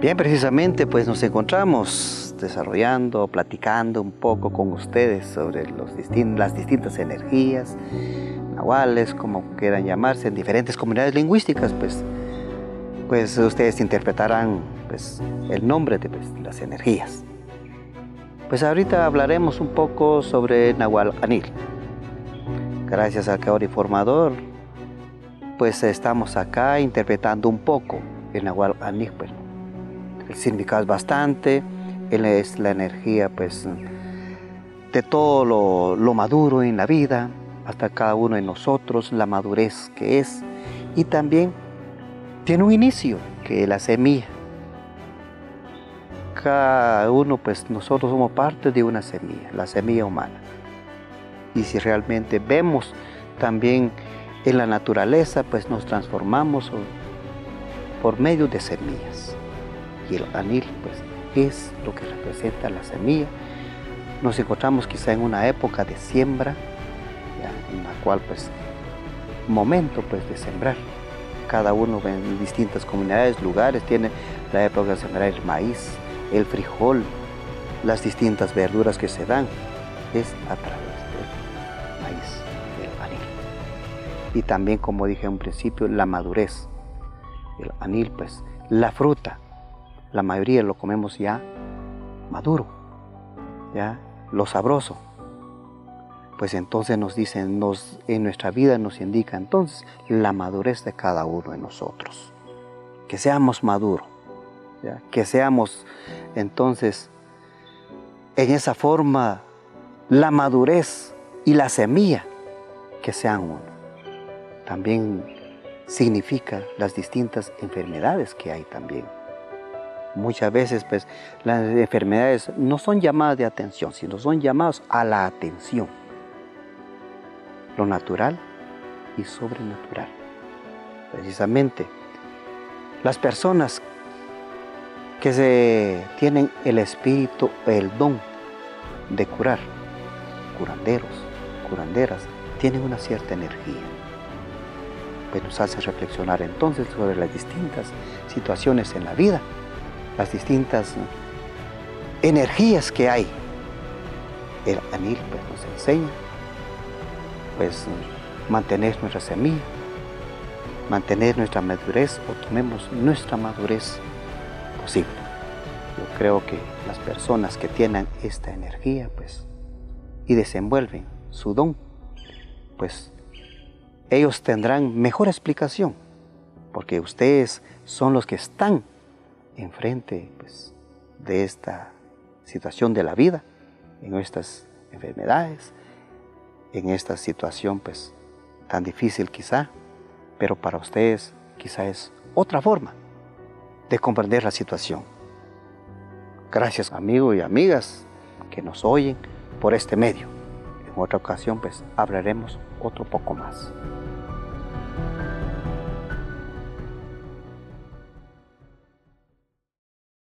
Bien, precisamente pues nos encontramos desarrollando, platicando un poco con ustedes sobre los las distintas energías, nahuales, como quieran llamarse, en diferentes comunidades lingüísticas, pues, pues ustedes interpretarán pues, el nombre de pues, las energías. Pues ahorita hablaremos un poco sobre Nahual Anil. Gracias al Kaori Formador, pues estamos acá interpretando un poco el Nahual Anil. Pues, el significado es bastante, él es la energía pues de todo lo, lo maduro en la vida, hasta cada uno de nosotros, la madurez que es, y también tiene un inicio, que es la semilla cada uno, pues nosotros somos parte de una semilla, la semilla humana. Y si realmente vemos también en la naturaleza, pues nos transformamos por medio de semillas. Y el anil, pues es lo que representa la semilla. Nos encontramos quizá en una época de siembra, en la cual pues momento pues de sembrar. Cada uno en distintas comunidades, lugares, tiene la época de sembrar el maíz, el frijol, las distintas verduras que se dan, es a través del maíz, del anil. Y también, como dije en un principio, la madurez. El anil, pues, la fruta, la mayoría lo comemos ya maduro, ya lo sabroso. Pues entonces nos dicen, nos, en nuestra vida nos indica entonces la madurez de cada uno de nosotros. Que seamos maduros que seamos entonces en esa forma la madurez y la semilla que sean uno. También significa las distintas enfermedades que hay también. Muchas veces pues las enfermedades no son llamadas de atención, sino son llamadas a la atención. Lo natural y sobrenatural. Precisamente las personas que se tienen el espíritu, el don de curar. Curanderos, curanderas, tienen una cierta energía. Pues nos hace reflexionar entonces sobre las distintas situaciones en la vida, las distintas energías que hay. El anil pues, nos enseña pues mantener nuestra semilla, mantener nuestra madurez o tomemos nuestra madurez yo creo que las personas que tienen esta energía, pues, y desenvuelven su don, pues, ellos tendrán mejor explicación, porque ustedes son los que están enfrente, pues, de esta situación de la vida, en estas enfermedades, en esta situación, pues, tan difícil quizá, pero para ustedes quizá es otra forma de comprender la situación. Gracias amigos y amigas que nos oyen por este medio. En otra ocasión pues hablaremos otro poco más.